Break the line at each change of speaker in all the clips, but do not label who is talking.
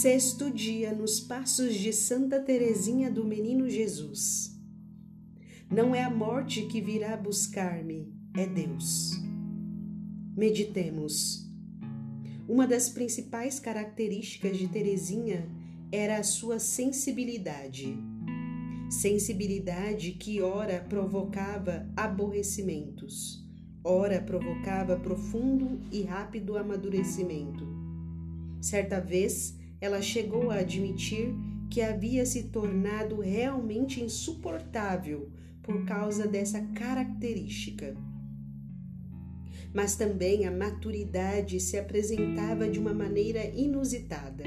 Sexto dia nos passos de Santa Teresinha do Menino Jesus. Não é a morte que virá buscar-me, é Deus. Meditemos. Uma das principais características de Teresinha era a sua sensibilidade. Sensibilidade que ora provocava aborrecimentos, ora provocava profundo e rápido amadurecimento. Certa vez, ela chegou a admitir que havia se tornado realmente insuportável por causa dessa característica. Mas também a maturidade se apresentava de uma maneira inusitada.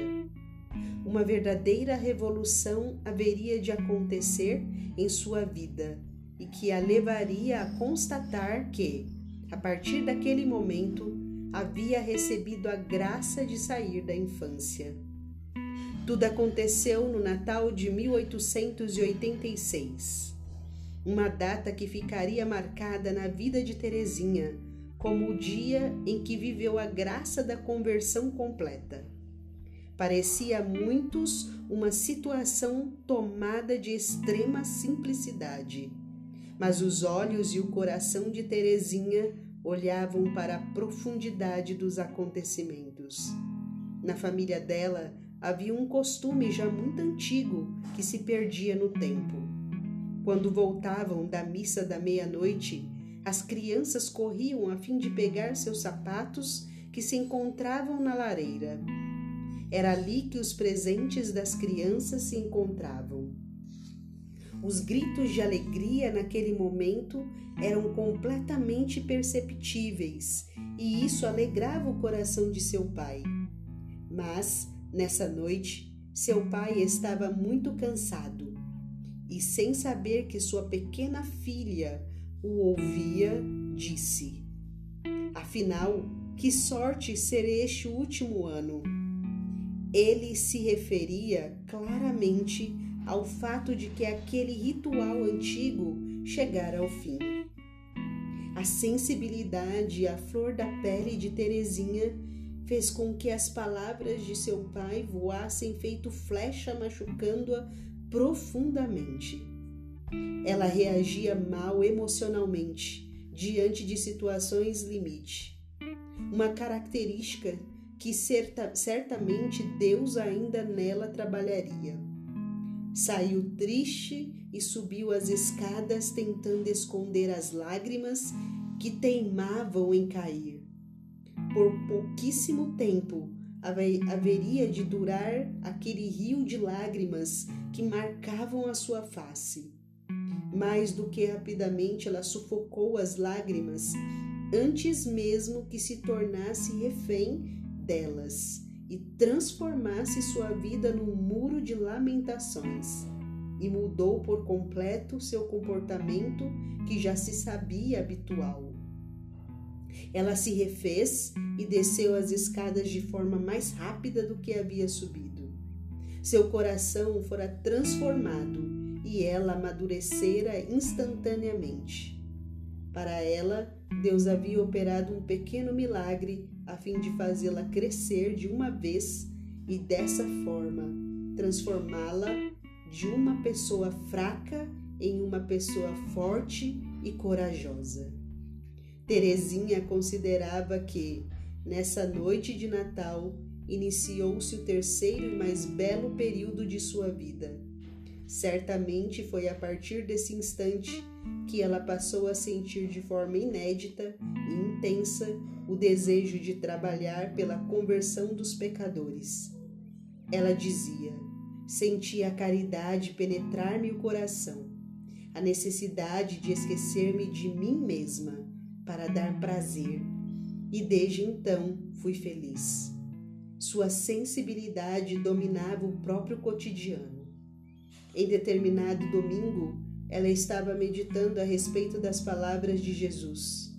Uma verdadeira revolução haveria de acontecer em sua vida e que a levaria a constatar que, a partir daquele momento, havia recebido a graça de sair da infância. Tudo aconteceu no Natal de 1886, uma data que ficaria marcada na vida de Teresinha como o dia em que viveu a graça da conversão completa. Parecia a muitos uma situação tomada de extrema simplicidade, mas os olhos e o coração de Teresinha olhavam para a profundidade dos acontecimentos. Na família dela, havia um costume já muito antigo que se perdia no tempo. Quando voltavam da missa da meia-noite, as crianças corriam a fim de pegar seus sapatos que se encontravam na lareira. Era ali que os presentes das crianças se encontravam. Os gritos de alegria naquele momento eram completamente perceptíveis e isso alegrava o coração de seu pai. Mas Nessa noite, seu pai estava muito cansado e, sem saber que sua pequena filha o ouvia, disse: Afinal, que sorte ser este último ano! Ele se referia claramente ao fato de que aquele ritual antigo chegara ao fim. A sensibilidade a flor da pele de Teresinha fez com que as palavras de seu pai voassem feito flecha, machucando-a profundamente. Ela reagia mal emocionalmente diante de situações limite. Uma característica que certa, certamente Deus ainda nela trabalharia. Saiu triste e subiu as escadas tentando esconder as lágrimas que teimavam em cair por pouquíssimo tempo haveria de durar aquele rio de lágrimas que marcavam a sua face. Mais do que rapidamente ela sufocou as lágrimas antes mesmo que se tornasse refém delas e transformasse sua vida num muro de lamentações. E mudou por completo seu comportamento que já se sabia habitual. Ela se refez e desceu as escadas de forma mais rápida do que havia subido. Seu coração fora transformado e ela amadurecera instantaneamente. Para ela, Deus havia operado um pequeno milagre a fim de fazê-la crescer de uma vez e dessa forma transformá-la de uma pessoa fraca em uma pessoa forte e corajosa. Terezinha considerava que, nessa noite de Natal, iniciou-se o terceiro e mais belo período de sua vida. Certamente foi a partir desse instante que ela passou a sentir de forma inédita e intensa o desejo de trabalhar pela conversão dos pecadores. Ela dizia: sentia a caridade penetrar-me o coração, a necessidade de esquecer-me de mim mesma para dar prazer, e desde então fui feliz. Sua sensibilidade dominava o próprio cotidiano. Em determinado domingo, ela estava meditando a respeito das palavras de Jesus: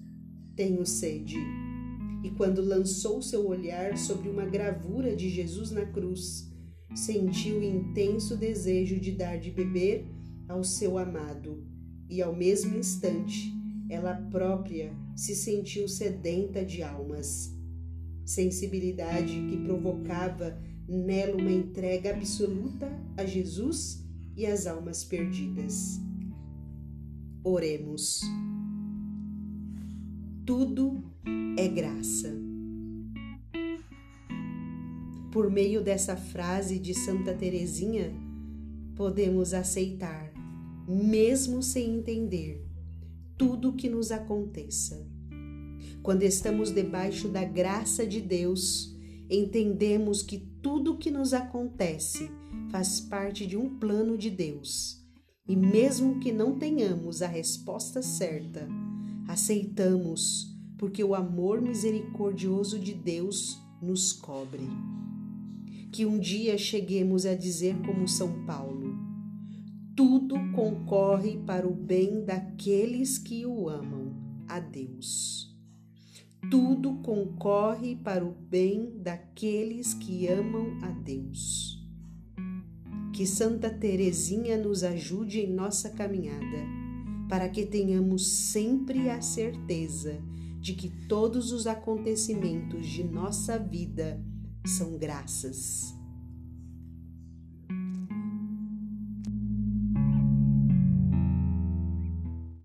Tenho sede. E quando lançou seu olhar sobre uma gravura de Jesus na cruz, sentiu intenso desejo de dar de beber ao seu amado, e ao mesmo instante ela própria se sentiu sedenta de almas. Sensibilidade que provocava nela uma entrega absoluta a Jesus e às almas perdidas. Oremos. Tudo é graça. Por meio dessa frase de Santa Teresinha, podemos aceitar, mesmo sem entender, tudo o que nos aconteça. Quando estamos debaixo da graça de Deus, entendemos que tudo o que nos acontece faz parte de um plano de Deus. E mesmo que não tenhamos a resposta certa, aceitamos, porque o amor misericordioso de Deus nos cobre. Que um dia cheguemos a dizer, como São Paulo: tudo concorre para o bem daqueles que o amam, a Deus. Tudo concorre para o bem daqueles que amam a Deus. Que Santa Teresinha nos ajude em nossa caminhada, para que tenhamos sempre a certeza de que todos os acontecimentos de nossa vida são graças